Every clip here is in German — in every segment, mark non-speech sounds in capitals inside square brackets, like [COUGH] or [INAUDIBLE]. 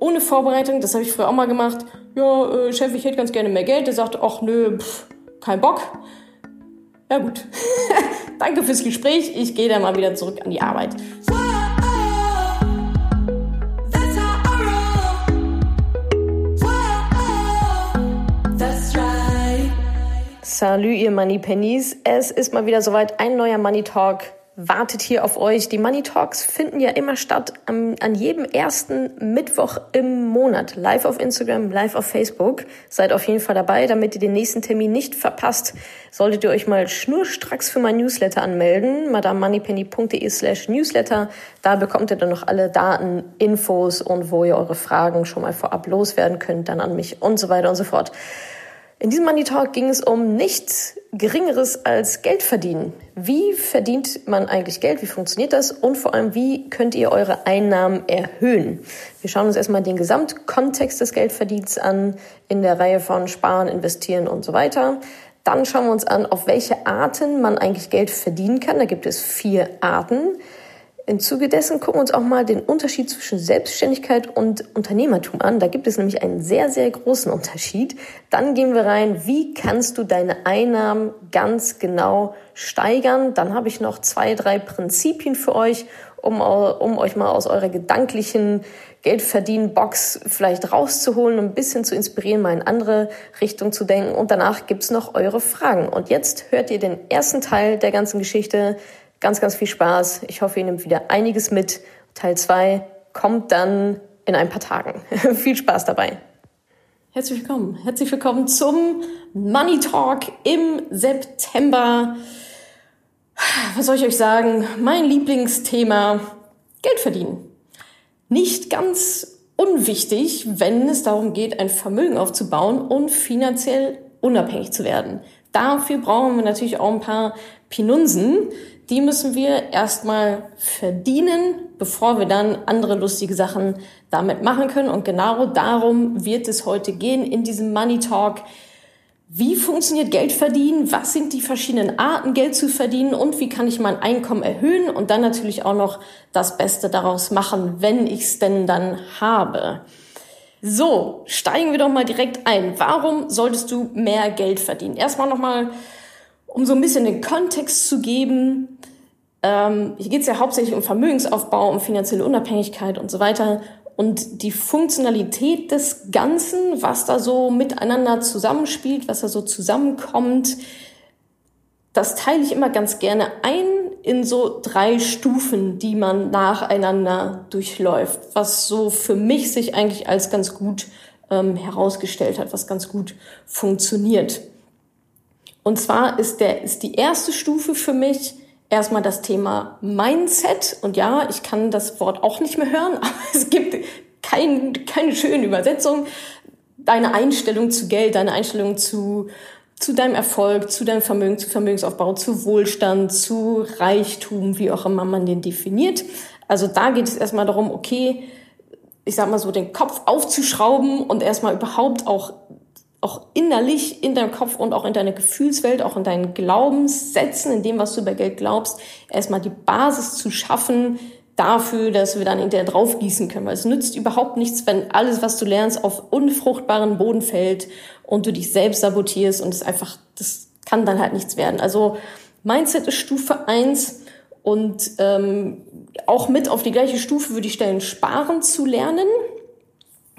ohne Vorbereitung. Das habe ich früher auch mal gemacht. Ja, äh, Chef, ich hätte ganz gerne mehr Geld. Der sagt, ach nö, pff, kein Bock. Ja gut. [LAUGHS] Danke fürs Gespräch. Ich gehe dann mal wieder zurück an die Arbeit. Salut, ihr Money Pennies. Es ist mal wieder soweit. Ein neuer Money Talk wartet hier auf euch. Die Money Talks finden ja immer statt an, an jedem ersten Mittwoch im Monat. Live auf Instagram, live auf Facebook. Seid auf jeden Fall dabei, damit ihr den nächsten Termin nicht verpasst. Solltet ihr euch mal schnurstracks für mein Newsletter anmelden, madamoneypenny.de slash newsletter. Da bekommt ihr dann noch alle Daten, Infos und wo ihr eure Fragen schon mal vorab loswerden könnt, dann an mich und so weiter und so fort. In diesem Money Talk ging es um nichts Geringeres als Geld verdienen. Wie verdient man eigentlich Geld? Wie funktioniert das? Und vor allem, wie könnt ihr eure Einnahmen erhöhen? Wir schauen uns erstmal den Gesamtkontext des Geldverdienens an, in der Reihe von Sparen, Investieren und so weiter. Dann schauen wir uns an, auf welche Arten man eigentlich Geld verdienen kann. Da gibt es vier Arten. Im Zuge dessen gucken wir uns auch mal den Unterschied zwischen Selbstständigkeit und Unternehmertum an. Da gibt es nämlich einen sehr, sehr großen Unterschied. Dann gehen wir rein, wie kannst du deine Einnahmen ganz genau steigern. Dann habe ich noch zwei, drei Prinzipien für euch, um, um euch mal aus eurer gedanklichen Geldverdienen-Box vielleicht rauszuholen und ein bisschen zu inspirieren, mal in andere Richtung zu denken. Und danach gibt's noch eure Fragen. Und jetzt hört ihr den ersten Teil der ganzen Geschichte ganz, ganz viel Spaß. Ich hoffe, ihr nehmt wieder einiges mit. Teil 2 kommt dann in ein paar Tagen. [LAUGHS] viel Spaß dabei. Herzlich willkommen. Herzlich willkommen zum Money Talk im September. Was soll ich euch sagen? Mein Lieblingsthema Geld verdienen. Nicht ganz unwichtig, wenn es darum geht, ein Vermögen aufzubauen und finanziell unabhängig zu werden. Dafür brauchen wir natürlich auch ein paar Pinunsen, die müssen wir erstmal verdienen, bevor wir dann andere lustige Sachen damit machen können. Und genau darum wird es heute gehen in diesem Money Talk. Wie funktioniert Geld verdienen? Was sind die verschiedenen Arten, Geld zu verdienen? Und wie kann ich mein Einkommen erhöhen? Und dann natürlich auch noch das Beste daraus machen, wenn ich es denn dann habe. So, steigen wir doch mal direkt ein. Warum solltest du mehr Geld verdienen? Erstmal nochmal um so ein bisschen den Kontext zu geben, ähm, hier geht es ja hauptsächlich um Vermögensaufbau, um finanzielle Unabhängigkeit und so weiter. Und die Funktionalität des Ganzen, was da so miteinander zusammenspielt, was da so zusammenkommt, das teile ich immer ganz gerne ein in so drei Stufen, die man nacheinander durchläuft, was so für mich sich eigentlich als ganz gut ähm, herausgestellt hat, was ganz gut funktioniert. Und zwar ist der, ist die erste Stufe für mich erstmal das Thema Mindset. Und ja, ich kann das Wort auch nicht mehr hören, [LAUGHS] aber es gibt kein, keine schöne Übersetzung. Deine Einstellung zu Geld, deine Einstellung zu, zu deinem Erfolg, zu deinem Vermögen, zu Vermögensaufbau, zu Wohlstand, zu Reichtum, wie auch immer man den definiert. Also da geht es erstmal darum, okay, ich sag mal so, den Kopf aufzuschrauben und erstmal überhaupt auch auch innerlich in deinem Kopf und auch in deiner Gefühlswelt, auch in deinen Glaubenssätzen, in dem, was du über Geld glaubst, erstmal die Basis zu schaffen dafür, dass wir dann hinterher draufgießen können. Weil es nützt überhaupt nichts, wenn alles, was du lernst, auf unfruchtbaren Boden fällt und du dich selbst sabotierst und es einfach, das kann dann halt nichts werden. Also Mindset ist Stufe eins und ähm, auch mit auf die gleiche Stufe würde ich stellen, sparen zu lernen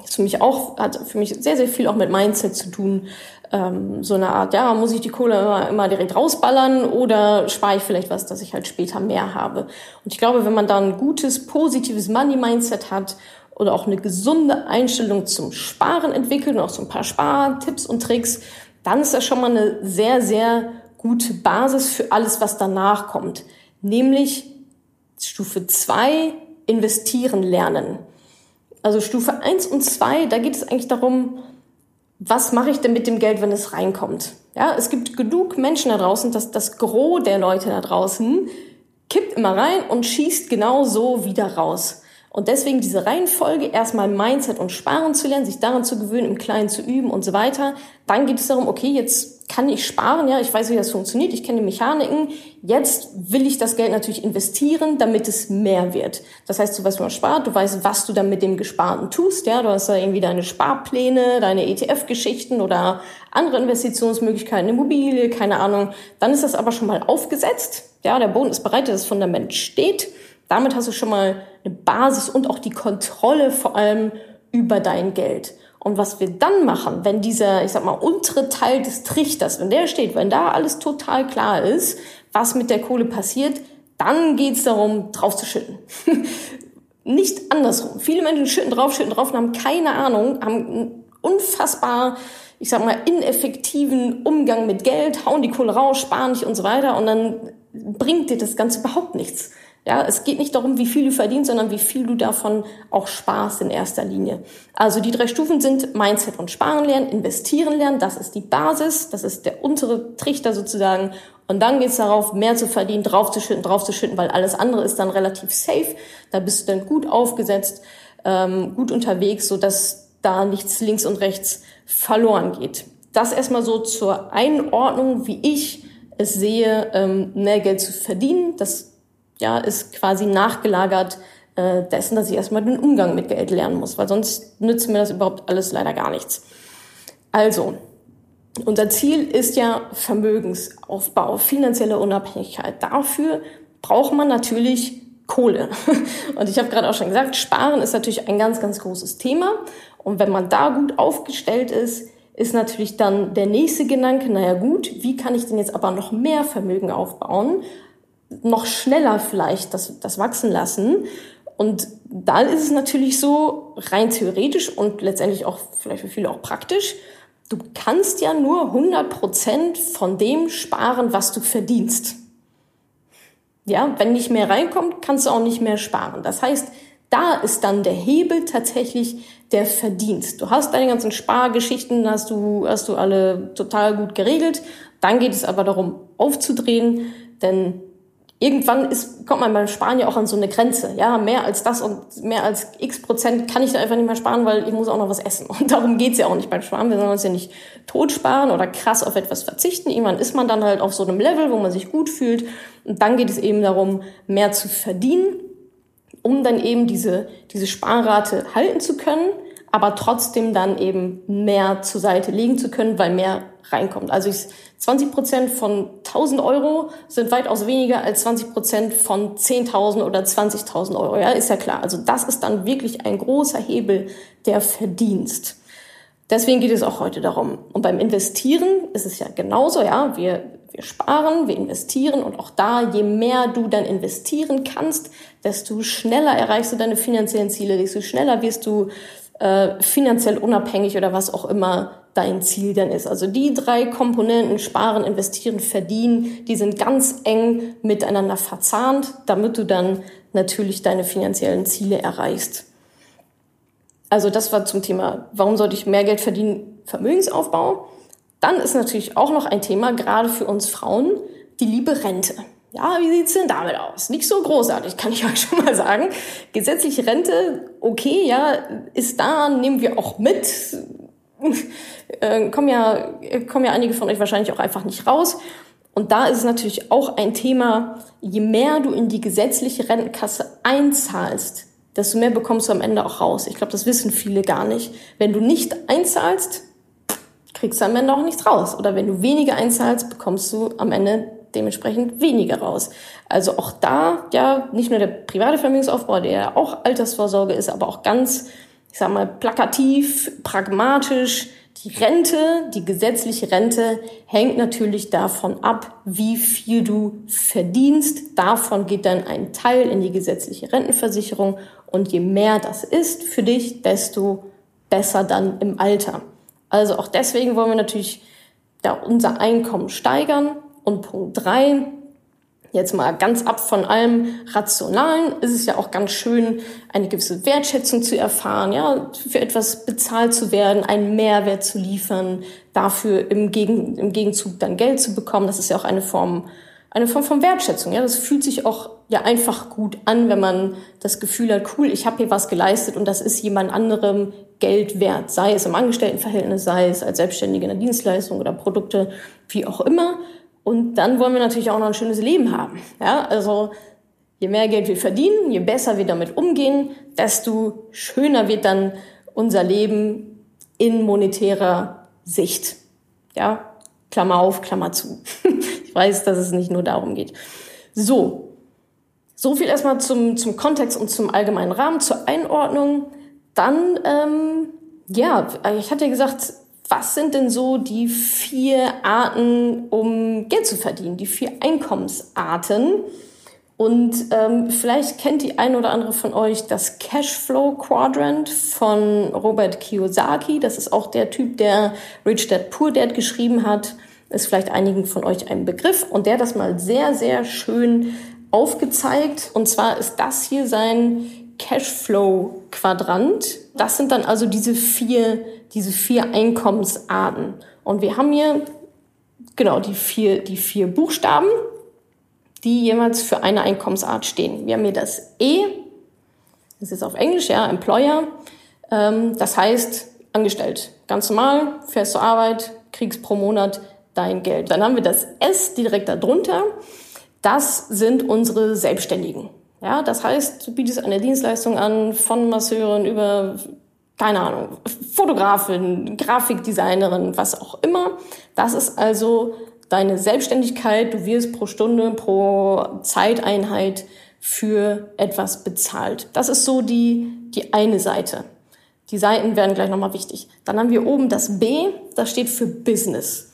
ist für mich auch, hat für mich sehr, sehr viel auch mit Mindset zu tun. Ähm, so eine Art, ja, muss ich die Kohle immer, immer direkt rausballern oder spare ich vielleicht was, dass ich halt später mehr habe. Und ich glaube, wenn man da ein gutes, positives Money-Mindset hat oder auch eine gesunde Einstellung zum Sparen entwickelt und auch so ein paar Spartipps und Tricks, dann ist das schon mal eine sehr, sehr gute Basis für alles, was danach kommt. Nämlich Stufe zwei investieren lernen. Also Stufe 1 und 2, da geht es eigentlich darum, was mache ich denn mit dem Geld, wenn es reinkommt? Ja, es gibt genug Menschen da draußen, dass das Gros der Leute da draußen kippt immer rein und schießt genau so wieder raus. Und deswegen diese Reihenfolge, erstmal Mindset und Sparen zu lernen, sich daran zu gewöhnen, im Kleinen zu üben und so weiter. Dann geht es darum, okay, jetzt kann ich sparen, ja, ich weiß, wie das funktioniert, ich kenne die Mechaniken. Jetzt will ich das Geld natürlich investieren, damit es mehr wird. Das heißt, du weißt, wie man spart, du weißt, was du dann mit dem Gesparten tust, ja, du hast da irgendwie deine Sparpläne, deine ETF-Geschichten oder andere Investitionsmöglichkeiten, Immobilie, keine Ahnung. Dann ist das aber schon mal aufgesetzt, ja, der Boden ist bereit, das Fundament steht. Damit hast du schon mal eine Basis und auch die Kontrolle vor allem über dein Geld. Und was wir dann machen, wenn dieser, ich sag mal, untere Teil des Trichters, wenn der steht, wenn da alles total klar ist, was mit der Kohle passiert, dann geht's darum, drauf zu schütten. [LAUGHS] Nicht andersrum. Viele Menschen schütten drauf, schütten drauf und haben keine Ahnung, haben unfassbar, ich sag mal, ineffektiven Umgang mit Geld, hauen die Kohle raus, sparen nicht und so weiter und dann bringt dir das Ganze überhaupt nichts. Ja, es geht nicht darum, wie viel du verdienst, sondern wie viel du davon auch sparst in erster Linie. Also die drei Stufen sind Mindset und Sparen lernen, investieren lernen, das ist die Basis, das ist der untere Trichter sozusagen. Und dann geht es darauf, mehr zu verdienen, draufzuschütten, draufzuschütten, weil alles andere ist dann relativ safe. Da bist du dann gut aufgesetzt, ähm, gut unterwegs, so dass da nichts links und rechts verloren geht. Das erstmal so zur Einordnung, wie ich es sehe, ähm, mehr Geld zu verdienen. Das ja, ist quasi nachgelagert äh, dessen, dass ich erstmal den Umgang mit Geld lernen muss, weil sonst nützt mir das überhaupt alles leider gar nichts. Also, unser Ziel ist ja Vermögensaufbau, finanzielle Unabhängigkeit. Dafür braucht man natürlich Kohle. [LAUGHS] Und ich habe gerade auch schon gesagt, Sparen ist natürlich ein ganz, ganz großes Thema. Und wenn man da gut aufgestellt ist, ist natürlich dann der nächste Gedanke, naja gut, wie kann ich denn jetzt aber noch mehr Vermögen aufbauen? Noch schneller vielleicht das, das wachsen lassen. Und da ist es natürlich so, rein theoretisch und letztendlich auch vielleicht für viele auch praktisch, du kannst ja nur 100 Prozent von dem sparen, was du verdienst. Ja, wenn nicht mehr reinkommt, kannst du auch nicht mehr sparen. Das heißt, da ist dann der Hebel tatsächlich der Verdienst. Du hast deine ganzen Spargeschichten, hast du, hast du alle total gut geregelt. Dann geht es aber darum, aufzudrehen, denn irgendwann ist, kommt man beim Sparen ja auch an so eine Grenze. Ja, mehr als das und mehr als x Prozent kann ich da einfach nicht mehr sparen, weil ich muss auch noch was essen. [LAUGHS] Und darum geht's ja auch nicht beim Sparen. Wir sollen uns ja nicht tot sparen oder krass auf etwas verzichten. Irgendwann ist man dann halt auf so einem Level, wo man sich gut fühlt. Und dann geht es eben darum, mehr zu verdienen, um dann eben diese, diese Sparrate halten zu können, aber trotzdem dann eben mehr zur Seite legen zu können, weil mehr reinkommt. Also ich, 20 Prozent von 1000 Euro sind weitaus weniger als 20 Prozent von 10.000 oder 20.000 Euro. Ja, ist ja klar. Also das ist dann wirklich ein großer Hebel der Verdienst. Deswegen geht es auch heute darum. Und beim Investieren ist es ja genauso, ja. Wir, wir sparen, wir investieren und auch da, je mehr du dann investieren kannst, desto schneller erreichst du deine finanziellen Ziele, desto schneller wirst du äh, finanziell unabhängig oder was auch immer dein Ziel dann ist. Also die drei Komponenten, sparen, investieren, verdienen, die sind ganz eng miteinander verzahnt, damit du dann natürlich deine finanziellen Ziele erreichst. Also das war zum Thema, warum sollte ich mehr Geld verdienen, Vermögensaufbau. Dann ist natürlich auch noch ein Thema, gerade für uns Frauen, die liebe Rente. Ja, wie sieht's denn damit aus? Nicht so großartig, kann ich [LAUGHS] euch schon mal sagen. Gesetzliche Rente, okay, ja, ist da, nehmen wir auch mit. [LAUGHS] äh, kommen, ja, kommen ja einige von euch wahrscheinlich auch einfach nicht raus. Und da ist es natürlich auch ein Thema, je mehr du in die gesetzliche Rentenkasse einzahlst, desto mehr bekommst du am Ende auch raus. Ich glaube, das wissen viele gar nicht. Wenn du nicht einzahlst, kriegst du am Ende auch nichts raus. Oder wenn du weniger einzahlst, bekommst du am Ende dementsprechend weniger raus. Also auch da, ja, nicht nur der private Vermögensaufbau, der ja auch Altersvorsorge ist, aber auch ganz, ich sag mal, plakativ, pragmatisch. Die Rente, die gesetzliche Rente hängt natürlich davon ab, wie viel du verdienst. Davon geht dann ein Teil in die gesetzliche Rentenversicherung. Und je mehr das ist für dich, desto besser dann im Alter. Also auch deswegen wollen wir natürlich da unser Einkommen steigern. Und Punkt drei, jetzt mal ganz ab von allem Rationalen, ist es ja auch ganz schön, eine gewisse Wertschätzung zu erfahren, ja, für etwas bezahlt zu werden, einen Mehrwert zu liefern, dafür im, Gegen, im Gegenzug dann Geld zu bekommen. Das ist ja auch eine Form, eine Form von Wertschätzung, ja. Das fühlt sich auch ja einfach gut an, wenn man das Gefühl hat, cool, ich habe hier was geleistet und das ist jemand anderem Geld wert, sei es im Angestelltenverhältnis, sei es als Selbstständige in der Dienstleistung oder Produkte, wie auch immer. Und dann wollen wir natürlich auch noch ein schönes Leben haben. Ja, also je mehr Geld wir verdienen, je besser wir damit umgehen, desto schöner wird dann unser Leben in monetärer Sicht. Ja, Klammer auf, Klammer zu. [LAUGHS] ich weiß, dass es nicht nur darum geht. So, so viel erstmal zum, zum Kontext und zum allgemeinen Rahmen, zur Einordnung. Dann, ähm, ja, ich hatte ja gesagt, was sind denn so die vier Arten, um Geld zu verdienen, die vier Einkommensarten? Und ähm, vielleicht kennt die eine oder andere von euch das Cashflow Quadrant von Robert Kiyosaki. Das ist auch der Typ, der Rich Dad Poor Dad geschrieben hat. Ist vielleicht einigen von euch ein Begriff. Und der das mal sehr, sehr schön aufgezeigt. Und zwar ist das hier sein Cashflow-Quadrant. Das sind dann also diese vier, diese vier Einkommensarten. Und wir haben hier genau die vier, die vier Buchstaben, die jeweils für eine Einkommensart stehen. Wir haben hier das E, das ist auf Englisch, ja, Employer. Ähm, das heißt, angestellt. Ganz normal, fährst zur Arbeit, kriegst pro Monat dein Geld. Dann haben wir das S direkt darunter. Das sind unsere Selbstständigen. Ja, das heißt, du bietest eine Dienstleistung an von Masseurin über, keine Ahnung, Fotografin, Grafikdesignerin, was auch immer. Das ist also deine Selbstständigkeit. Du wirst pro Stunde, pro Zeiteinheit für etwas bezahlt. Das ist so die, die eine Seite. Die Seiten werden gleich nochmal wichtig. Dann haben wir oben das B, das steht für Business.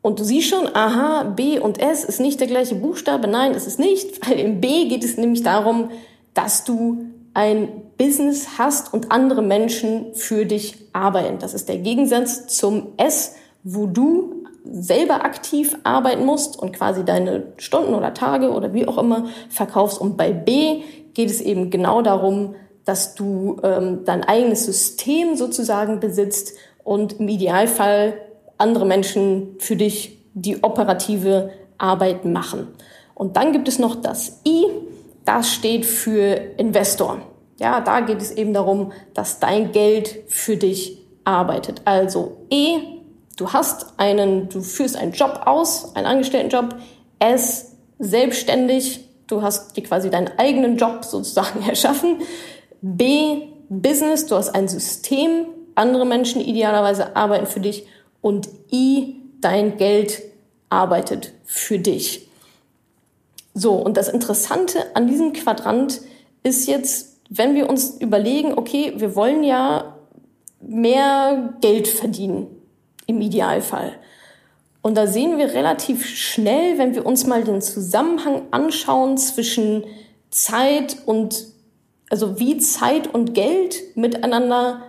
Und du siehst schon, aha, B und S ist nicht der gleiche Buchstabe. Nein, es ist nicht, weil im B geht es nämlich darum, dass du ein Business hast und andere Menschen für dich arbeiten. Das ist der Gegensatz zum S, wo du selber aktiv arbeiten musst und quasi deine Stunden oder Tage oder wie auch immer verkaufst. Und bei B geht es eben genau darum, dass du ähm, dein eigenes System sozusagen besitzt und im Idealfall andere Menschen für dich die operative Arbeit machen. Und dann gibt es noch das I, das steht für Investor. Ja, da geht es eben darum, dass dein Geld für dich arbeitet. Also E, du hast einen, du führst einen Job aus, einen Angestelltenjob. S, selbstständig, du hast dir quasi deinen eigenen Job sozusagen [LAUGHS] erschaffen. B, Business, du hast ein System, andere Menschen idealerweise arbeiten für dich und I, dein Geld arbeitet für dich. So, und das Interessante an diesem Quadrant ist jetzt, wenn wir uns überlegen, okay, wir wollen ja mehr Geld verdienen, im Idealfall. Und da sehen wir relativ schnell, wenn wir uns mal den Zusammenhang anschauen zwischen Zeit und, also wie Zeit und Geld miteinander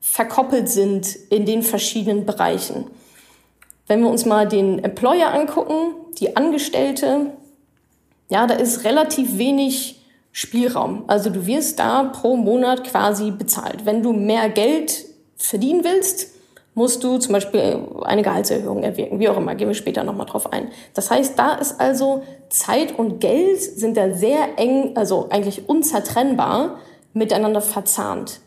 verkoppelt sind in den verschiedenen Bereichen. Wenn wir uns mal den Employer angucken, die Angestellte, ja, da ist relativ wenig Spielraum. Also du wirst da pro Monat quasi bezahlt. Wenn du mehr Geld verdienen willst, musst du zum Beispiel eine Gehaltserhöhung erwirken, wie auch immer, gehen wir später nochmal drauf ein. Das heißt, da ist also Zeit und Geld sind da sehr eng, also eigentlich unzertrennbar miteinander verzahnt.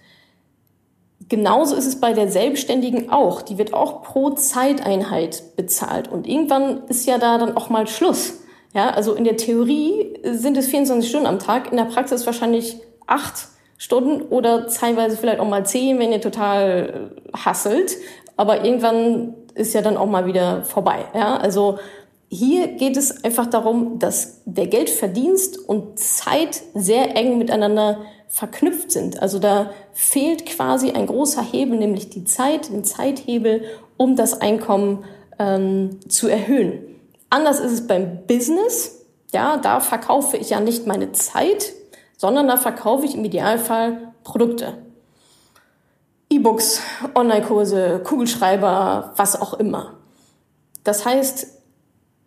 Genauso ist es bei der Selbstständigen auch. Die wird auch pro Zeiteinheit bezahlt. Und irgendwann ist ja da dann auch mal Schluss. Ja, also in der Theorie sind es 24 Stunden am Tag, in der Praxis wahrscheinlich acht Stunden oder teilweise vielleicht auch mal zehn, wenn ihr total hasselt. Aber irgendwann ist ja dann auch mal wieder vorbei. Ja, also hier geht es einfach darum, dass der Geldverdienst und Zeit sehr eng miteinander verknüpft sind. Also da fehlt quasi ein großer Hebel, nämlich die Zeit, den Zeithebel, um das Einkommen ähm, zu erhöhen. Anders ist es beim Business. Ja, da verkaufe ich ja nicht meine Zeit, sondern da verkaufe ich im Idealfall Produkte. E-Books, Online-Kurse, Kugelschreiber, was auch immer. Das heißt,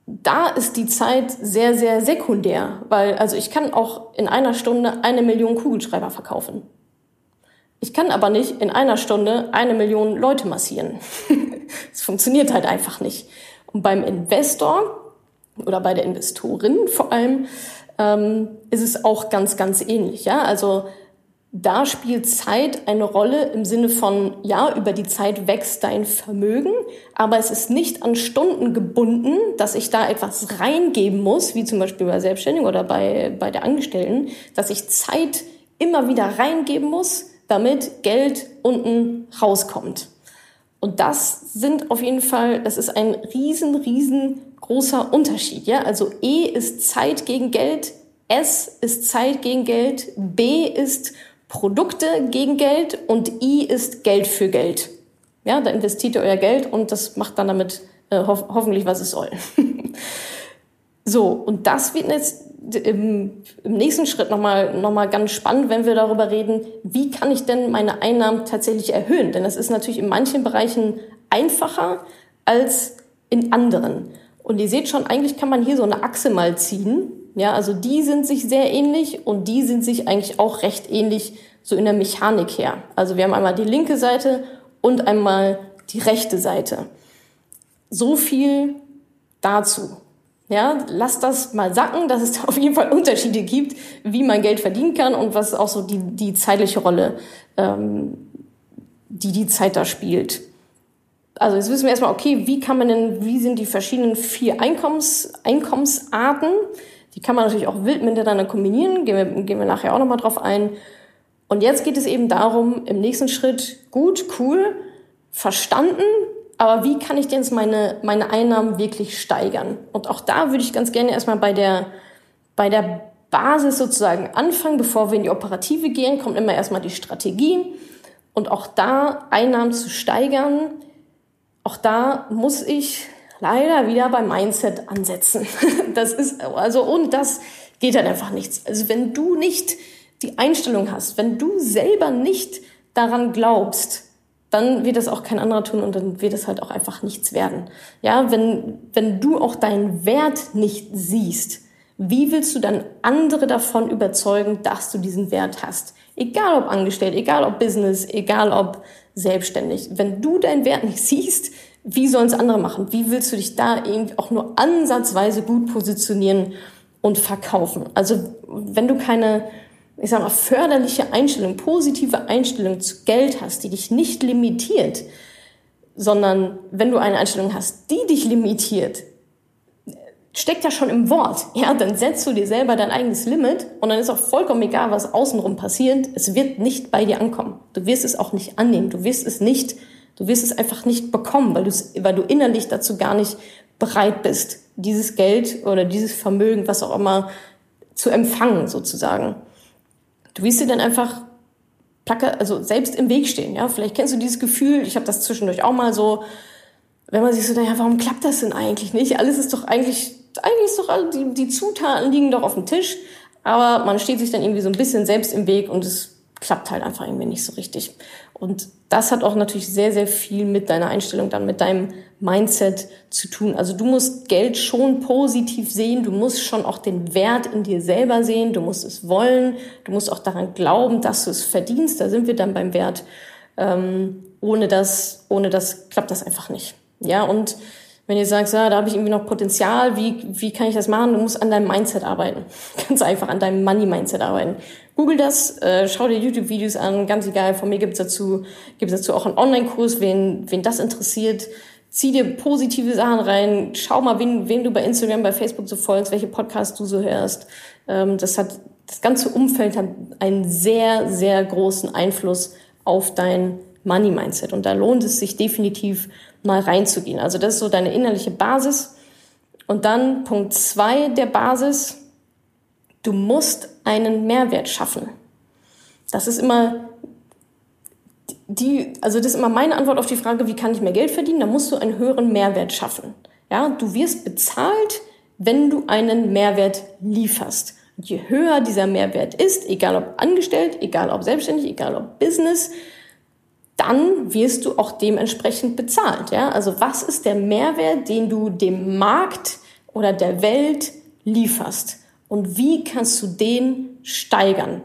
da ist die Zeit sehr, sehr sekundär, weil also ich kann auch in einer Stunde eine Million Kugelschreiber verkaufen. Ich kann aber nicht in einer Stunde eine Million Leute massieren. [LAUGHS] Es funktioniert halt einfach nicht. Und beim Investor oder bei der Investorin vor allem ähm, ist es auch ganz, ganz ähnlich. Ja, also da spielt Zeit eine Rolle im Sinne von, ja, über die Zeit wächst dein Vermögen, aber es ist nicht an Stunden gebunden, dass ich da etwas reingeben muss, wie zum Beispiel bei Selbstständigen oder bei, bei der Angestellten, dass ich Zeit immer wieder reingeben muss, damit Geld unten rauskommt. Und das sind auf jeden Fall, das ist ein riesen, riesengroßer Unterschied. Ja? Also E ist Zeit gegen Geld, S ist Zeit gegen Geld, B ist Produkte gegen Geld und I ist Geld für Geld. Ja, da investiert ihr euer Geld und das macht dann damit äh, ho hoffentlich, was es soll. [LAUGHS] so, und das wird jetzt im, im nächsten Schritt nochmal noch mal ganz spannend, wenn wir darüber reden, wie kann ich denn meine Einnahmen tatsächlich erhöhen? Denn das ist natürlich in manchen Bereichen einfacher als in anderen. Und ihr seht schon, eigentlich kann man hier so eine Achse mal ziehen. Ja, also die sind sich sehr ähnlich und die sind sich eigentlich auch recht ähnlich so in der Mechanik her. Also wir haben einmal die linke Seite und einmal die rechte Seite. So viel dazu. Ja, lass das mal sacken, dass es [LAUGHS] auf jeden Fall Unterschiede gibt, wie man Geld verdienen kann und was auch so die, die zeitliche Rolle, ähm, die die Zeit da spielt. Also jetzt wissen wir erstmal, okay, wie kann man denn, wie sind die verschiedenen vier Einkommens, Einkommensarten? Die kann man natürlich auch wild miteinander kombinieren, gehen wir, gehen wir nachher auch nochmal drauf ein. Und jetzt geht es eben darum, im nächsten Schritt, gut, cool, verstanden, aber wie kann ich denn jetzt meine, meine Einnahmen wirklich steigern? Und auch da würde ich ganz gerne erstmal bei der, bei der Basis sozusagen anfangen, bevor wir in die Operative gehen, kommt immer erstmal die Strategie. Und auch da Einnahmen zu steigern, auch da muss ich leider wieder beim Mindset ansetzen. [LAUGHS] Das ist, also ohne das geht dann einfach nichts. Also wenn du nicht die Einstellung hast, wenn du selber nicht daran glaubst, dann wird es auch kein anderer tun und dann wird es halt auch einfach nichts werden. Ja, wenn, wenn du auch deinen Wert nicht siehst, wie willst du dann andere davon überzeugen, dass du diesen Wert hast? Egal ob angestellt, egal ob Business, egal ob selbstständig. Wenn du deinen Wert nicht siehst, wie sollen es andere machen? Wie willst du dich da irgendwie auch nur ansatzweise gut positionieren und verkaufen? Also wenn du keine, ich sag mal, förderliche Einstellung, positive Einstellung zu Geld hast, die dich nicht limitiert, sondern wenn du eine Einstellung hast, die dich limitiert, steckt ja schon im Wort. Ja, dann setzt du dir selber dein eigenes Limit und dann ist auch vollkommen egal, was außenrum passiert. Es wird nicht bei dir ankommen. Du wirst es auch nicht annehmen. Du wirst es nicht, du wirst es einfach nicht bekommen, weil du, weil du innerlich dazu gar nicht bereit bist, dieses Geld oder dieses Vermögen, was auch immer, zu empfangen sozusagen. Du wirst dir dann einfach placke, also selbst im Weg stehen. Ja, vielleicht kennst du dieses Gefühl. Ich habe das zwischendurch auch mal so, wenn man sich so denkt, ja, warum klappt das denn eigentlich nicht? Alles ist doch eigentlich eigentlich ist doch die, die Zutaten liegen doch auf dem Tisch, aber man steht sich dann irgendwie so ein bisschen selbst im Weg und es klappt halt einfach irgendwie nicht so richtig. Und das hat auch natürlich sehr, sehr viel mit deiner Einstellung, dann mit deinem Mindset zu tun. Also du musst Geld schon positiv sehen, du musst schon auch den Wert in dir selber sehen, du musst es wollen, du musst auch daran glauben, dass du es verdienst. Da sind wir dann beim Wert. Ähm, ohne das, ohne das klappt das einfach nicht. Ja, und wenn ihr sagt, ja, da habe ich irgendwie noch Potenzial, wie, wie kann ich das machen? Du musst an deinem Mindset arbeiten. [LAUGHS] Ganz einfach an deinem Money-Mindset arbeiten. Google das, äh, schau dir YouTube-Videos an, ganz egal, von mir gibt's dazu, gibt's dazu auch einen Online-Kurs, wen, wen das interessiert. Zieh dir positive Sachen rein, schau mal, wen, wen du bei Instagram, bei Facebook so folgst, welche Podcasts du so hörst. Ähm, das hat, das ganze Umfeld hat einen sehr, sehr großen Einfluss auf dein Money-Mindset. Und da lohnt es sich definitiv mal reinzugehen. Also das ist so deine innerliche Basis. Und dann Punkt zwei der Basis. Du musst einen Mehrwert schaffen. Das ist immer die, also das ist immer meine Antwort auf die Frage, wie kann ich mehr Geld verdienen? Da musst du einen höheren Mehrwert schaffen. Ja, du wirst bezahlt, wenn du einen Mehrwert lieferst. Und je höher dieser Mehrwert ist, egal ob angestellt, egal ob selbstständig, egal ob Business, dann wirst du auch dementsprechend bezahlt. Ja? Also was ist der Mehrwert, den du dem Markt oder der Welt lieferst? Und wie kannst du den steigern?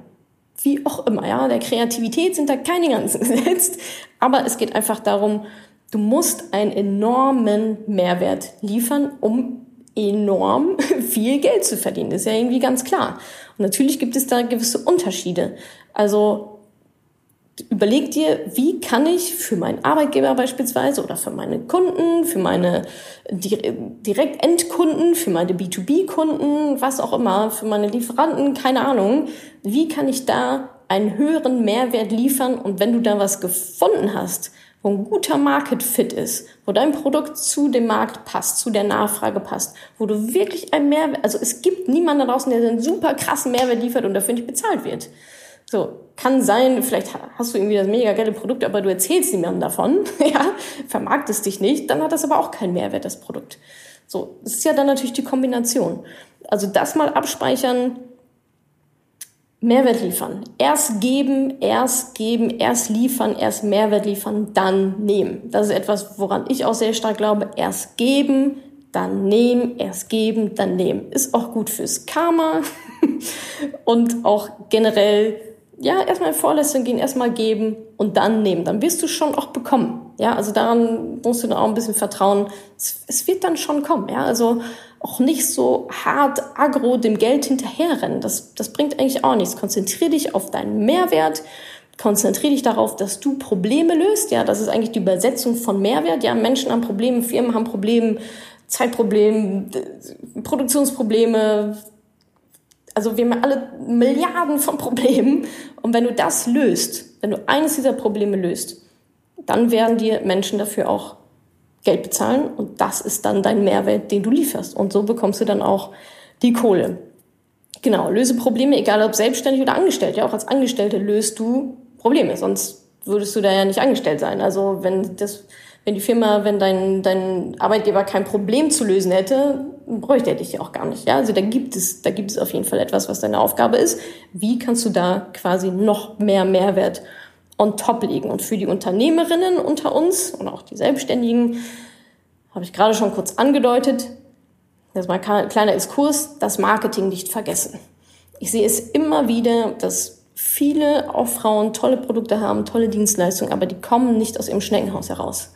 Wie auch immer, ja. Der Kreativität sind da keine Grenzen [LAUGHS] gesetzt. Aber es geht einfach darum, du musst einen enormen Mehrwert liefern, um enorm [LAUGHS] viel Geld zu verdienen. Das ist ja irgendwie ganz klar. Und natürlich gibt es da gewisse Unterschiede. Also überleg dir, wie kann ich für meinen Arbeitgeber beispielsweise oder für meine Kunden, für meine Direktendkunden, für meine B2B-Kunden, was auch immer, für meine Lieferanten, keine Ahnung, wie kann ich da einen höheren Mehrwert liefern und wenn du da was gefunden hast, wo ein guter Market Fit ist, wo dein Produkt zu dem Markt passt, zu der Nachfrage passt, wo du wirklich ein Mehrwert, also es gibt niemanden da draußen, der einen super krassen Mehrwert liefert und dafür nicht bezahlt wird. So, kann sein, vielleicht hast du irgendwie das mega geile Produkt, aber du erzählst niemandem davon, [LAUGHS] ja, vermarktest dich nicht, dann hat das aber auch keinen Mehrwert, das Produkt. So, das ist ja dann natürlich die Kombination. Also das mal abspeichern, Mehrwert liefern. Erst geben, erst geben, erst liefern, erst Mehrwert liefern, dann nehmen. Das ist etwas, woran ich auch sehr stark glaube. Erst geben, dann nehmen, erst geben, dann nehmen. Ist auch gut fürs Karma [LAUGHS] und auch generell ja, erstmal in Vorleistung gehen, erstmal geben und dann nehmen. Dann wirst du schon auch bekommen. Ja, also daran musst du dann auch ein bisschen vertrauen. Es, es wird dann schon kommen. Ja, also auch nicht so hart agro dem Geld hinterherrennen. Das, das bringt eigentlich auch nichts. Konzentriere dich auf deinen Mehrwert. Konzentriere dich darauf, dass du Probleme löst. Ja, das ist eigentlich die Übersetzung von Mehrwert. Ja, Menschen haben Probleme, Firmen haben Probleme, Zeitprobleme, Produktionsprobleme, also wir haben alle Milliarden von Problemen. Und wenn du das löst, wenn du eines dieser Probleme löst, dann werden dir Menschen dafür auch Geld bezahlen. Und das ist dann dein Mehrwert, den du lieferst. Und so bekommst du dann auch die Kohle. Genau, löse Probleme, egal ob selbstständig oder angestellt. Ja, auch als Angestellte löst du Probleme. Sonst würdest du da ja nicht angestellt sein. Also wenn das wenn die Firma, wenn dein, dein Arbeitgeber kein Problem zu lösen hätte, bräuchte er dich ja auch gar nicht. Ja? Also da gibt es, da gibt es auf jeden Fall etwas, was deine Aufgabe ist. Wie kannst du da quasi noch mehr Mehrwert on top legen? Und für die Unternehmerinnen unter uns und auch die Selbstständigen, habe ich gerade schon kurz angedeutet, das ist mal ein kleiner Exkurs, das Marketing nicht vergessen. Ich sehe es immer wieder, dass viele auch Frauen tolle Produkte haben, tolle Dienstleistungen, aber die kommen nicht aus ihrem Schneckenhaus heraus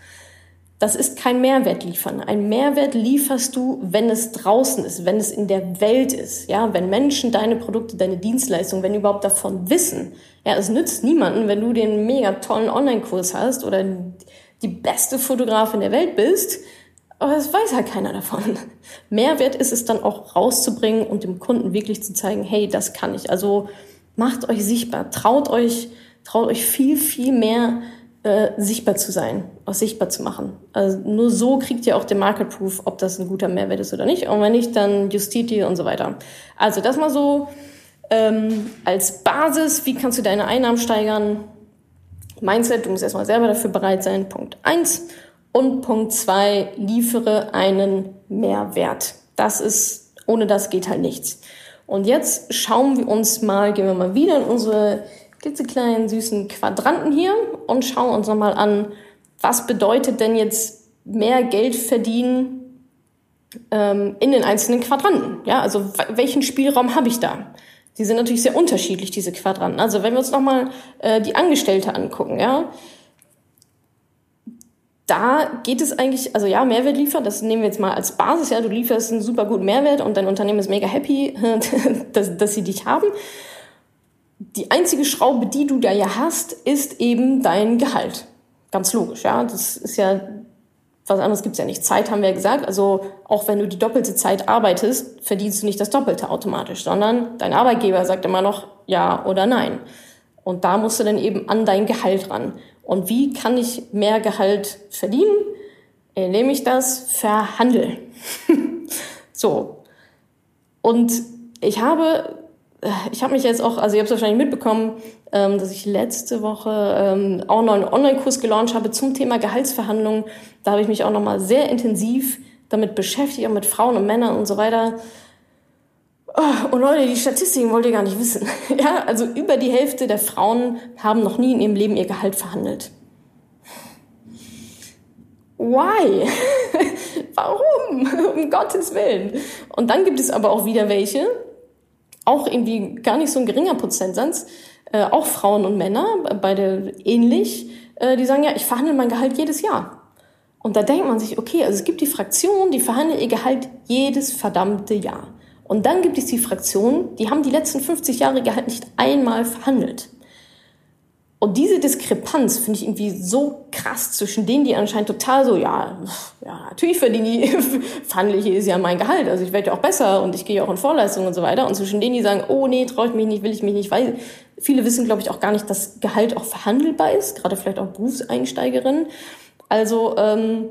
das ist kein Mehrwert liefern. Ein Mehrwert lieferst du, wenn es draußen ist, wenn es in der Welt ist. Ja, wenn Menschen deine Produkte, deine Dienstleistungen, wenn überhaupt davon wissen. Ja, es nützt niemanden, wenn du den mega tollen Online-Kurs hast oder die beste Fotografin der Welt bist. Aber es weiß halt keiner davon. [LAUGHS] Mehrwert ist es dann auch rauszubringen und dem Kunden wirklich zu zeigen, hey, das kann ich. Also macht euch sichtbar, traut euch, traut euch viel, viel mehr äh, sichtbar zu sein, auch sichtbar zu machen. Also nur so kriegt ihr auch den Market Proof, ob das ein guter Mehrwert ist oder nicht. Und wenn nicht, dann justiert ihr und so weiter. Also das mal so ähm, als Basis. Wie kannst du deine Einnahmen steigern? Mindset, du musst erstmal selber dafür bereit sein. Punkt eins Und Punkt zwei liefere einen Mehrwert. Das ist, ohne das geht halt nichts. Und jetzt schauen wir uns mal, gehen wir mal wieder in unsere klitzekleinen süßen Quadranten hier und schauen uns nochmal an, was bedeutet denn jetzt mehr Geld verdienen ähm, in den einzelnen Quadranten. Ja, also welchen Spielraum habe ich da? Die sind natürlich sehr unterschiedlich, diese Quadranten. Also wenn wir uns nochmal äh, die Angestellte angucken, ja, da geht es eigentlich, also ja, Mehrwert liefern, das nehmen wir jetzt mal als Basis, ja, du lieferst einen super guten Mehrwert und dein Unternehmen ist mega happy, [LAUGHS] dass, dass sie dich haben die einzige Schraube, die du da ja hast, ist eben dein Gehalt. Ganz logisch, ja. Das ist ja, was anderes gibt's ja nicht. Zeit haben wir ja gesagt. Also auch wenn du die doppelte Zeit arbeitest, verdienst du nicht das Doppelte automatisch, sondern dein Arbeitgeber sagt immer noch ja oder nein. Und da musst du dann eben an dein Gehalt ran. Und wie kann ich mehr Gehalt verdienen? Indem ich das verhandle. [LAUGHS] so. Und ich habe ich habe mich jetzt auch, also ihr habt es wahrscheinlich mitbekommen, ähm, dass ich letzte Woche ähm, auch noch einen Online-Kurs gelauncht habe zum Thema Gehaltsverhandlungen. Da habe ich mich auch noch mal sehr intensiv damit beschäftigt, auch mit Frauen und Männern und so weiter. Oh, und Leute, die Statistiken wollt ihr gar nicht wissen. [LAUGHS] Ja, also über die Hälfte der Frauen haben noch nie in ihrem Leben ihr Gehalt verhandelt. Why? [LAUGHS] Warum? [LAUGHS] um Gottes Willen. Und dann gibt es aber auch wieder welche, auch irgendwie gar nicht so ein geringer Prozentsatz, äh, auch Frauen und Männer, beide ähnlich, äh, die sagen, ja, ich verhandle mein Gehalt jedes Jahr. Und da denkt man sich, okay, also es gibt die Fraktion, die verhandeln ihr Gehalt jedes verdammte Jahr. Und dann gibt es die Fraktion, die haben die letzten 50 Jahre Gehalt nicht einmal verhandelt. Und diese Diskrepanz finde ich irgendwie so krass zwischen denen, die anscheinend total so, ja, ja, natürlich verdiene ich, [LAUGHS] verhandle ich jedes Jahr mein Gehalt, also ich werde ja auch besser und ich gehe auch in Vorleistungen und so weiter. Und zwischen denen, die sagen, oh nee, traue ich mich nicht, will ich mich nicht, weil viele wissen, glaube ich, auch gar nicht, dass Gehalt auch verhandelbar ist, gerade vielleicht auch Berufseinsteigerinnen. Also ähm,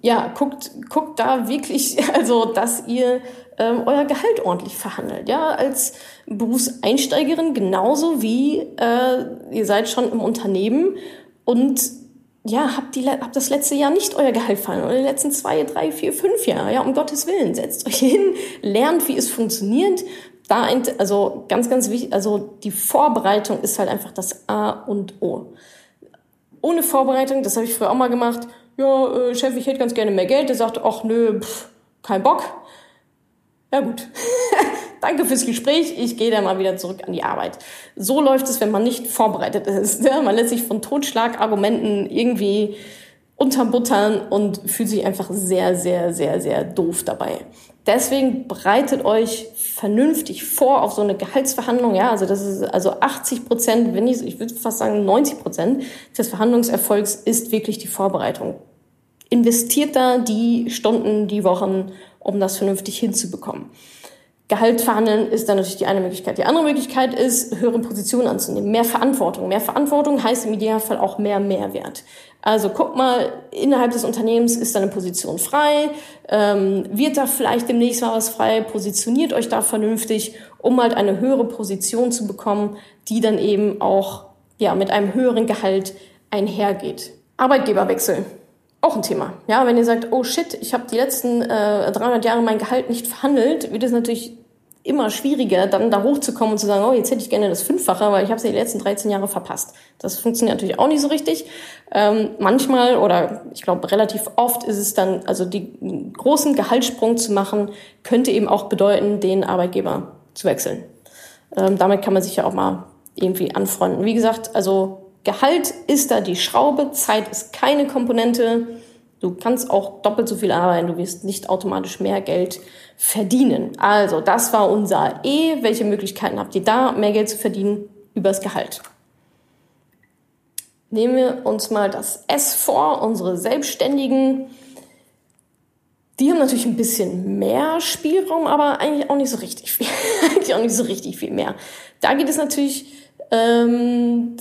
ja, guckt, guckt da wirklich, [LAUGHS] also dass ihr ähm, euer Gehalt ordentlich verhandelt. Ja, als Berufseinsteigerin genauso wie äh, ihr seid schon im Unternehmen und ja, habt, die, habt das letzte Jahr nicht euer Gehalt verhandelt oder die letzten zwei, drei, vier, fünf Jahre. Ja, um Gottes Willen, setzt euch hin, lernt, wie es funktioniert. Da, also ganz, ganz wichtig, also die Vorbereitung ist halt einfach das A und O. Ohne Vorbereitung, das habe ich früher auch mal gemacht, ja, äh, Chef, ich hätte ganz gerne mehr Geld. Der sagt, ach nö, pff, kein Bock. Ja gut, [LAUGHS] danke fürs Gespräch. Ich gehe dann mal wieder zurück an die Arbeit. So läuft es, wenn man nicht vorbereitet ist. Ja, man lässt sich von Totschlagargumenten irgendwie unterbuttern und fühlt sich einfach sehr, sehr, sehr, sehr doof dabei. Deswegen bereitet euch vernünftig vor auf so eine Gehaltsverhandlung. Ja, also das ist also 80 Prozent, wenn ich, ich würde fast sagen 90 Prozent des Verhandlungserfolgs ist wirklich die Vorbereitung. Investiert da die Stunden, die Wochen um das vernünftig hinzubekommen. Gehalt verhandeln ist dann natürlich die eine Möglichkeit. Die andere Möglichkeit ist, höhere Positionen anzunehmen, mehr Verantwortung. Mehr Verantwortung heißt im Idealfall auch mehr Mehrwert. Also guck mal, innerhalb des Unternehmens ist da eine Position frei, ähm, wird da vielleicht demnächst mal was frei, positioniert euch da vernünftig, um halt eine höhere Position zu bekommen, die dann eben auch ja, mit einem höheren Gehalt einhergeht. Arbeitgeberwechsel auch ein Thema. Ja, wenn ihr sagt, oh shit, ich habe die letzten äh, 300 Jahre mein Gehalt nicht verhandelt, wird es natürlich immer schwieriger, dann da hochzukommen und zu sagen, oh, jetzt hätte ich gerne das Fünffache, weil ich habe es die letzten 13 Jahre verpasst. Das funktioniert natürlich auch nicht so richtig. Ähm, manchmal oder ich glaube relativ oft ist es dann, also die großen Gehaltssprung zu machen, könnte eben auch bedeuten, den Arbeitgeber zu wechseln. Ähm, damit kann man sich ja auch mal irgendwie anfreunden. Wie gesagt, also Gehalt ist da die Schraube, Zeit ist keine Komponente. Du kannst auch doppelt so viel arbeiten, du wirst nicht automatisch mehr Geld verdienen. Also, das war unser E. Welche Möglichkeiten habt ihr da, mehr Geld zu verdienen? Übers Gehalt. Nehmen wir uns mal das S vor, unsere Selbstständigen. Die haben natürlich ein bisschen mehr Spielraum, aber eigentlich auch nicht so richtig viel. [LAUGHS] eigentlich auch nicht so richtig viel mehr. Da geht es natürlich ähm,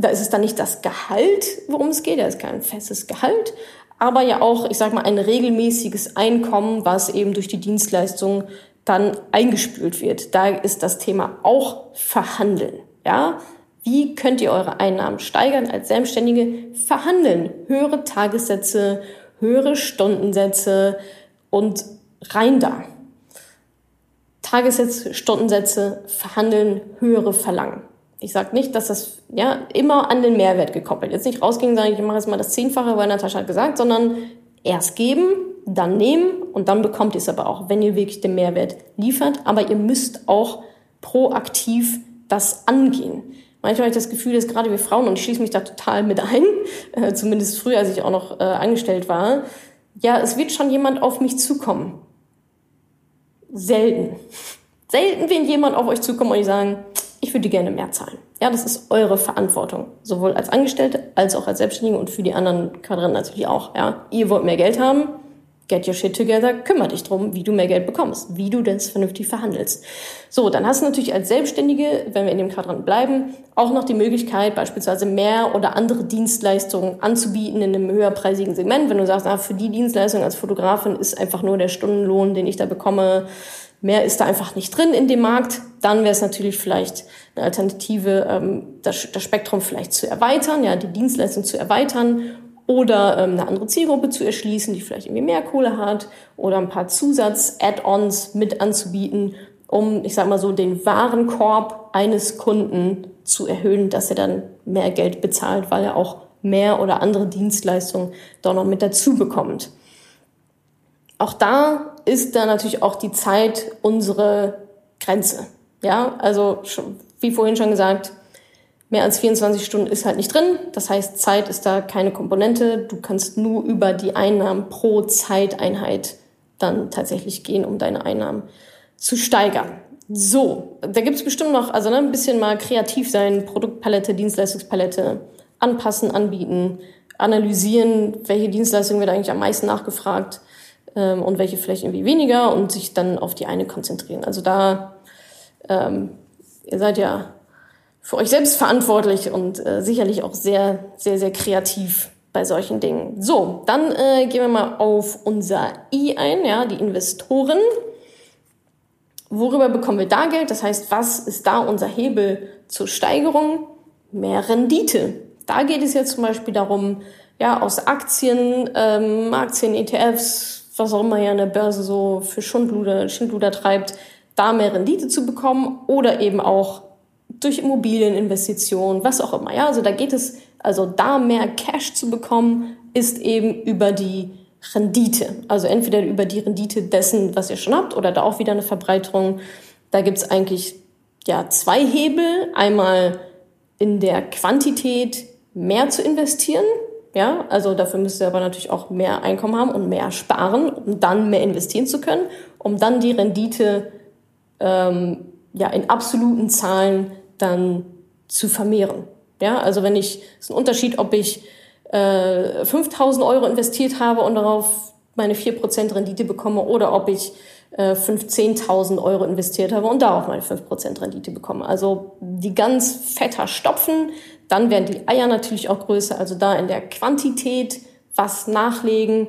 da ist es dann nicht das Gehalt, worum es geht, da ist kein festes Gehalt, aber ja auch, ich sag mal, ein regelmäßiges Einkommen, was eben durch die Dienstleistung dann eingespült wird. Da ist das Thema auch Verhandeln. Ja, wie könnt ihr eure Einnahmen steigern als Selbstständige? Verhandeln, höhere Tagessätze, höhere Stundensätze und rein da. Tagessätze, Stundensätze, verhandeln, höhere Verlangen. Ich sage nicht, dass das ja immer an den Mehrwert gekoppelt. Jetzt nicht rausgehen sagen, ich mache jetzt mal das Zehnfache, weil Natascha hat gesagt, sondern erst geben, dann nehmen und dann bekommt ihr es aber auch, wenn ihr wirklich den Mehrwert liefert. Aber ihr müsst auch proaktiv das angehen. Manchmal habe ich das Gefühl, dass gerade wir Frauen, und ich schließe mich da total mit ein, [LAUGHS] äh, zumindest früher, als ich auch noch äh, angestellt war, ja, es wird schon jemand auf mich zukommen. Selten. [LAUGHS] Selten wird jemand auf euch zukommen und euch sagen, ich würde gerne mehr zahlen. Ja, das ist eure Verantwortung. Sowohl als Angestellte als auch als Selbstständige und für die anderen Quadranten natürlich auch. Ja, ihr wollt mehr Geld haben. Get your shit together. Kümmere dich drum, wie du mehr Geld bekommst, wie du das vernünftig verhandelst. So, dann hast du natürlich als Selbstständige, wenn wir in dem Quadranten bleiben, auch noch die Möglichkeit, beispielsweise mehr oder andere Dienstleistungen anzubieten in einem höherpreisigen Segment. Wenn du sagst, ah, für die Dienstleistung als Fotografin ist einfach nur der Stundenlohn, den ich da bekomme, mehr ist da einfach nicht drin in dem Markt, dann wäre es natürlich vielleicht eine Alternative, ähm, das, das Spektrum vielleicht zu erweitern, ja, die Dienstleistung zu erweitern oder ähm, eine andere Zielgruppe zu erschließen, die vielleicht irgendwie mehr Kohle hat oder ein paar Zusatz-Add-ons mit anzubieten, um, ich sag mal so, den Warenkorb eines Kunden zu erhöhen, dass er dann mehr Geld bezahlt, weil er auch mehr oder andere Dienstleistungen doch noch mit dazu bekommt. Auch da ist da natürlich auch die Zeit unsere Grenze. Ja, also wie vorhin schon gesagt, Mehr als 24 Stunden ist halt nicht drin. Das heißt, Zeit ist da keine Komponente. Du kannst nur über die Einnahmen pro Zeiteinheit dann tatsächlich gehen, um deine Einnahmen zu steigern. So, da gibt's bestimmt noch, also ne, ein bisschen mal kreativ sein, Produktpalette, Dienstleistungspalette, anpassen, anbieten, analysieren, welche Dienstleistung wird eigentlich am meisten nachgefragt ähm, und welche vielleicht irgendwie weniger und sich dann auf die eine konzentrieren. Also da, ähm, ihr seid ja für euch selbst verantwortlich und äh, sicherlich auch sehr, sehr, sehr kreativ bei solchen Dingen. So, dann äh, gehen wir mal auf unser I ein, ja, die Investoren. Worüber bekommen wir da Geld? Das heißt, was ist da unser Hebel zur Steigerung? Mehr Rendite. Da geht es jetzt zum Beispiel darum, ja, aus Aktien, ähm, Aktien, ETFs, was auch immer ja eine Börse so für Schundluder, Schindluder treibt, da mehr Rendite zu bekommen oder eben auch durch Immobilieninvestitionen, was auch immer. Ja, also da geht es, also da mehr Cash zu bekommen, ist eben über die Rendite. Also entweder über die Rendite dessen, was ihr schon habt, oder da auch wieder eine Verbreiterung. Da gibt's eigentlich ja zwei Hebel. Einmal in der Quantität mehr zu investieren. Ja, also dafür müsst ihr aber natürlich auch mehr Einkommen haben und mehr sparen, um dann mehr investieren zu können, um dann die Rendite ähm, ja in absoluten Zahlen dann zu vermehren. Ja, also wenn ich, es ist ein Unterschied, ob ich äh, 5000 Euro investiert habe und darauf meine 4% Rendite bekomme oder ob ich äh, 15.000 Euro investiert habe und darauf meine 5% Rendite bekomme. Also die ganz fetter stopfen, dann werden die Eier natürlich auch größer, also da in der Quantität was nachlegen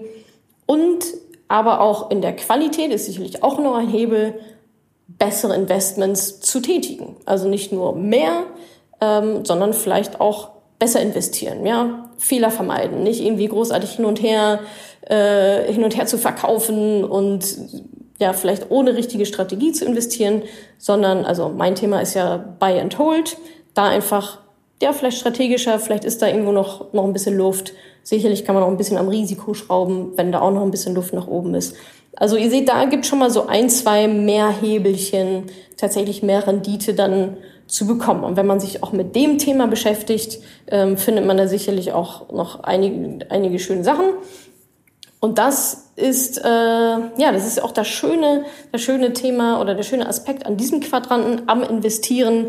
und aber auch in der Qualität ist sicherlich auch noch ein Hebel, bessere Investments zu tätigen. Also nicht nur mehr, ähm, sondern vielleicht auch besser investieren, ja, Fehler vermeiden, nicht irgendwie großartig hin und her äh, hin und her zu verkaufen und ja vielleicht ohne richtige Strategie zu investieren, sondern also mein Thema ist ja Buy and Hold, da einfach ja vielleicht strategischer, vielleicht ist da irgendwo noch noch ein bisschen Luft. Sicherlich kann man auch ein bisschen am Risiko schrauben, wenn da auch noch ein bisschen Luft nach oben ist. Also ihr seht, da gibt schon mal so ein, zwei mehr Hebelchen, tatsächlich mehr Rendite dann zu bekommen. Und wenn man sich auch mit dem Thema beschäftigt, ähm, findet man da sicherlich auch noch einige, einige schöne Sachen. Und das ist, äh, ja, das ist auch das schöne, das schöne Thema oder der schöne Aspekt an diesem Quadranten am Investieren.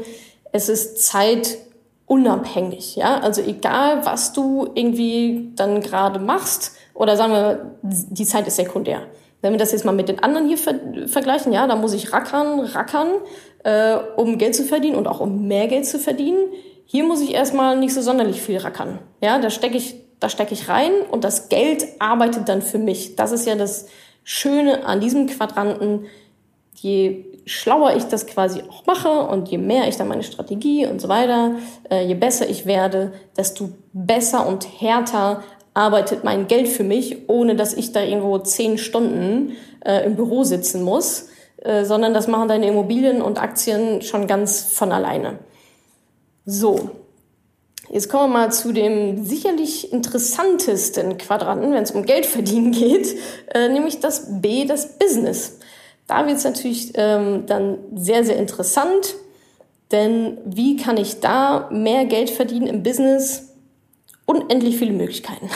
Es ist zeitunabhängig, ja. Also egal, was du irgendwie dann gerade machst, oder sagen wir, die Zeit ist sekundär. Wenn wir das jetzt mal mit den anderen hier ver vergleichen, ja, da muss ich rackern, rackern, äh, um Geld zu verdienen und auch um mehr Geld zu verdienen. Hier muss ich erstmal nicht so sonderlich viel rackern. Ja, da stecke ich, da stecke ich rein und das Geld arbeitet dann für mich. Das ist ja das Schöne an diesem Quadranten. Je schlauer ich das quasi auch mache und je mehr ich dann meine Strategie und so weiter, äh, je besser ich werde, desto besser und härter arbeitet mein Geld für mich, ohne dass ich da irgendwo zehn Stunden äh, im Büro sitzen muss, äh, sondern das machen deine Immobilien und Aktien schon ganz von alleine. So, jetzt kommen wir mal zu dem sicherlich interessantesten Quadranten, wenn es um Geld verdienen geht, äh, nämlich das B, das Business. Da wird es natürlich ähm, dann sehr, sehr interessant, denn wie kann ich da mehr Geld verdienen im Business? Unendlich viele Möglichkeiten.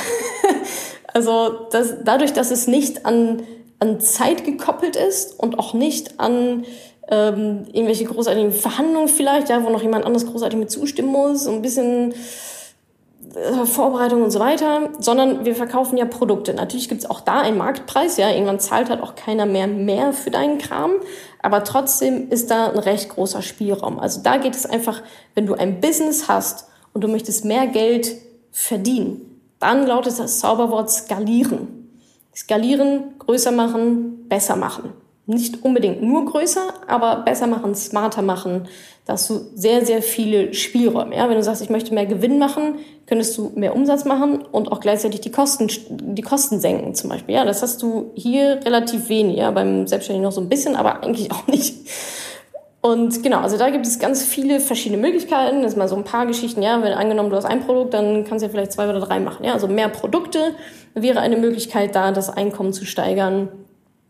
[LAUGHS] also das, dadurch, dass es nicht an, an Zeit gekoppelt ist und auch nicht an ähm, irgendwelche großartigen Verhandlungen vielleicht, ja, wo noch jemand anderes großartig mit zustimmen muss, ein bisschen äh, Vorbereitung und so weiter, sondern wir verkaufen ja Produkte. Natürlich gibt's auch da einen Marktpreis, ja, irgendwann zahlt halt auch keiner mehr mehr für deinen Kram, aber trotzdem ist da ein recht großer Spielraum. Also da geht es einfach, wenn du ein Business hast und du möchtest mehr Geld verdienen. Dann lautet das Zauberwort skalieren. Skalieren, größer machen, besser machen. Nicht unbedingt nur größer, aber besser machen, smarter machen. Da hast du sehr, sehr viele Spielräume. Ja, wenn du sagst, ich möchte mehr Gewinn machen, könntest du mehr Umsatz machen und auch gleichzeitig die Kosten, die Kosten senken zum Beispiel. Ja, das hast du hier relativ wenig. Ja, beim Selbstständigen noch so ein bisschen, aber eigentlich auch nicht. Und genau, also da gibt es ganz viele verschiedene Möglichkeiten. Das sind mal so ein paar Geschichten. Ja, wenn angenommen du hast ein Produkt, dann kannst du ja vielleicht zwei oder drei machen. Ja, also mehr Produkte wäre eine Möglichkeit, da das Einkommen zu steigern,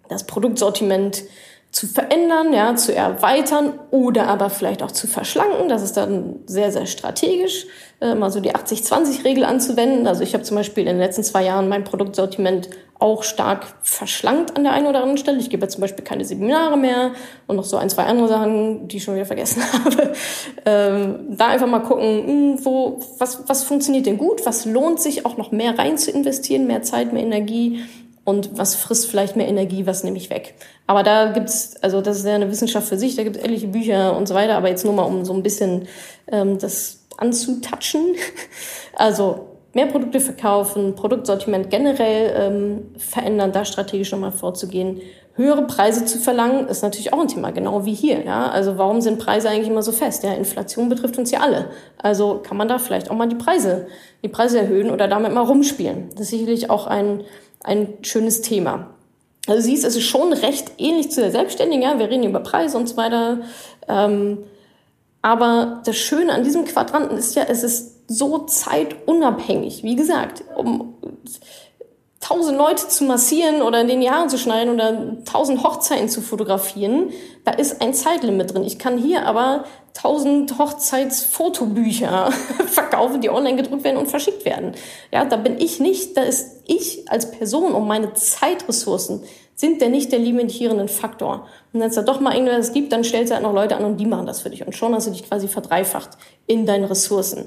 das Produktsortiment zu verändern, ja, zu erweitern oder aber vielleicht auch zu verschlanken. Das ist dann sehr, sehr strategisch, äh, mal so die 80-20-Regel anzuwenden. Also ich habe zum Beispiel in den letzten zwei Jahren mein Produktsortiment auch stark verschlankt an der einen oder anderen Stelle. Ich gebe jetzt zum Beispiel keine Seminare mehr und noch so ein, zwei andere Sachen, die ich schon wieder vergessen [LAUGHS] habe. Ähm, da einfach mal gucken, hm, wo, was, was funktioniert denn gut, was lohnt sich auch noch mehr rein zu investieren, mehr Zeit, mehr Energie und was frisst vielleicht mehr Energie, was nehme ich weg. Aber da gibt's, also das ist ja eine Wissenschaft für sich, da gibt es etliche Bücher und so weiter, aber jetzt nur mal, um so ein bisschen ähm, das anzutatschen. [LAUGHS] Also mehr Produkte verkaufen, Produktsortiment generell ähm, verändern, da strategisch nochmal vorzugehen. Höhere Preise zu verlangen, ist natürlich auch ein Thema, genau wie hier. Ja? Also warum sind Preise eigentlich immer so fest? Ja, Inflation betrifft uns ja alle. Also kann man da vielleicht auch mal die Preise, die Preise erhöhen oder damit mal rumspielen. Das ist sicherlich auch ein ein schönes Thema. Also siehst, es ist schon recht ähnlich zu der Selbstständigen. Ja? Wir reden über Preise und so weiter. Ähm, aber das Schöne an diesem Quadranten ist ja, es ist so zeitunabhängig. Wie gesagt, um tausend Leute zu massieren oder in den Jahren zu schneiden oder tausend Hochzeiten zu fotografieren, da ist ein Zeitlimit drin. Ich kann hier aber tausend Hochzeitsfotobücher [LAUGHS] verkaufen, die online gedruckt werden und verschickt werden. Ja, da bin ich nicht, da ist ich als Person und meine Zeitressourcen sind der nicht der limitierenden Faktor. Und wenn es da doch mal irgendwas gibt, dann stellst du halt noch Leute an und die machen das für dich. Und schon hast du dich quasi verdreifacht in deinen Ressourcen.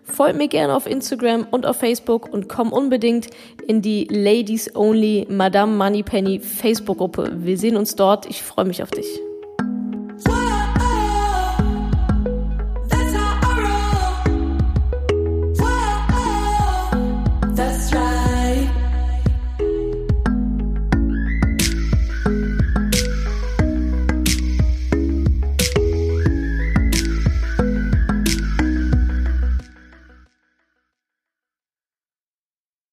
folg mir gerne auf Instagram und auf Facebook und komm unbedingt in die Ladies Only Madame Moneypenny Facebook-Gruppe. Wir sehen uns dort. Ich freue mich auf dich.